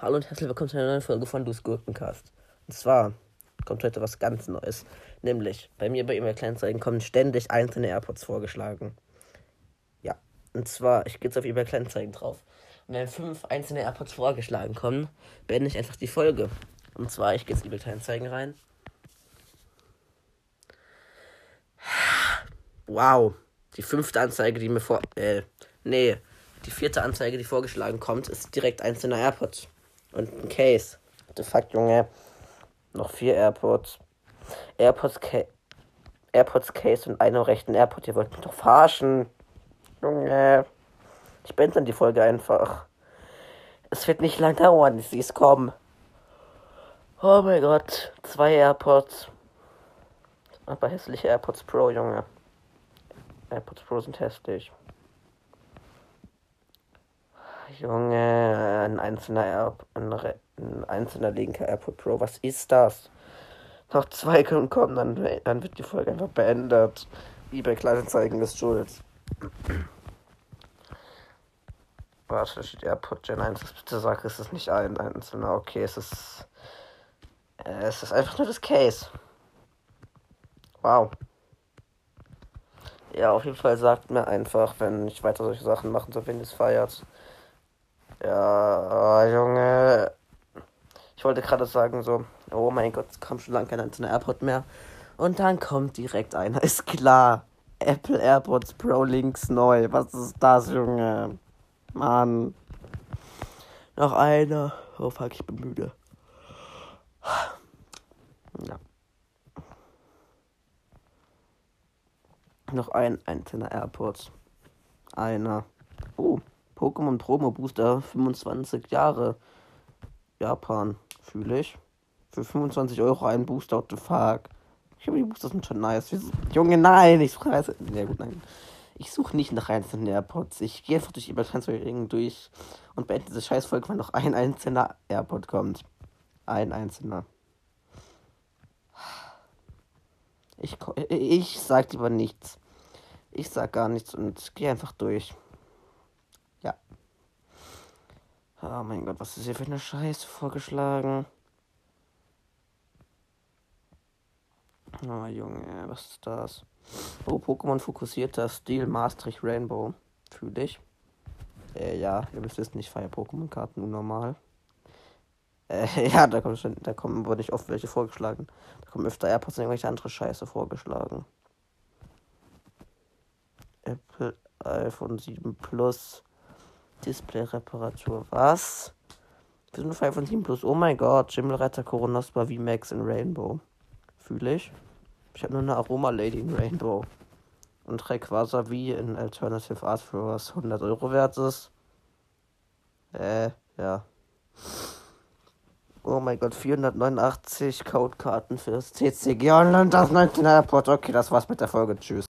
Hallo und herzlich willkommen zu einer neuen Folge von Dus Gurkencast. Und zwar kommt heute was ganz Neues. Nämlich, bei mir bei E-Mail Kleinanzeigen kommen ständig einzelne AirPods vorgeschlagen. Ja, und zwar, ich gehe jetzt auf E-Mail Kleinanzeigen drauf. Und wenn fünf einzelne AirPods vorgeschlagen kommen, beende ich einfach die Folge. Und zwar, ich gehe jetzt E-Mail Kleinanzeigen rein. Wow, die fünfte Anzeige, die mir vor. Äh, nee, die vierte Anzeige, die vorgeschlagen kommt, ist direkt einzelner AirPods. Und ein Case. The fuck, Junge. Noch vier AirPods. AirPods, Ca AirPods Case und einen rechten AirPod. Ihr wollt mich doch verarschen. Junge. Ich beende dann die Folge einfach. Es wird nicht lang dauern, bis sie es kommen. Oh mein Gott. Zwei AirPods. Aber hässliche AirPods Pro, Junge. AirPods Pro sind hässlich. Junge, ein einzelner ein, ein, einzelner linker AirPod Pro. Was ist das? Noch zwei können kommen, dann, dann wird die Folge einfach beendet. Wie bei Kleinanzeigen ist schuld. Warte, da steht AirPod Gen 1. Bitte sag, es ist nicht ein einzelner. Okay, es ist. Äh, es ist einfach nur das Case. Wow. Ja, auf jeden Fall sagt mir einfach, wenn ich weiter solche Sachen machen soll, wenn ihr es feiert. Ja, Junge. Ich wollte gerade sagen, so, oh mein Gott, es kam schon lange kein einzelner AirPod mehr. Und dann kommt direkt einer, ist klar. Apple AirPods Pro links neu. Was ist das, Junge? Mann. Noch einer. Oh fuck, ich bin müde. Ja. Noch ein einzelner AirPods. Einer. Oh. Pokémon Promo Booster 25 Jahre. Japan, fühle ich. Für 25 Euro ein Booster, what the fuck. Ich glaube, die Booster sind schon nice. Junge, nein, ich suche Reise. Gut, nein. Ich suche nicht nach einzelnen AirPods. Ich gehe einfach durch die Transferring durch und beende diese Scheißfolge, weil noch ein einzelner AirPod kommt. Ein einzelner. Ich, ich sag lieber nichts. Ich sag gar nichts und gehe einfach durch. Ja. Oh mein Gott, was ist hier für eine Scheiße vorgeschlagen? Oh Junge, was ist das? Oh, Pokémon fokussierter Stil Maastricht Rainbow. Fühl ich. Äh, ja, ihr wisst es nicht, feier Pokémon-Karten nur normal. Äh, ja, da kommen schon, da kommen wurde nicht oft welche vorgeschlagen. Da kommen öfter AirPods und irgendwelche andere Scheiße vorgeschlagen. Apple iPhone 7 Plus. Display-Reparatur. Was? Wir sind 5 von 7 plus. Oh mein Gott. Schimmelretter Coronospa VMAX in Rainbow. Fühle ich. Ich habe nur eine Aroma Lady in Rainbow. Und Rayquaza V in Alternative Art für was 100 Euro wert ist. Äh, ja. Oh mein Gott, 489 Codekarten fürs TCG Online, das 19 Airport. Okay, das war's mit der Folge. Tschüss.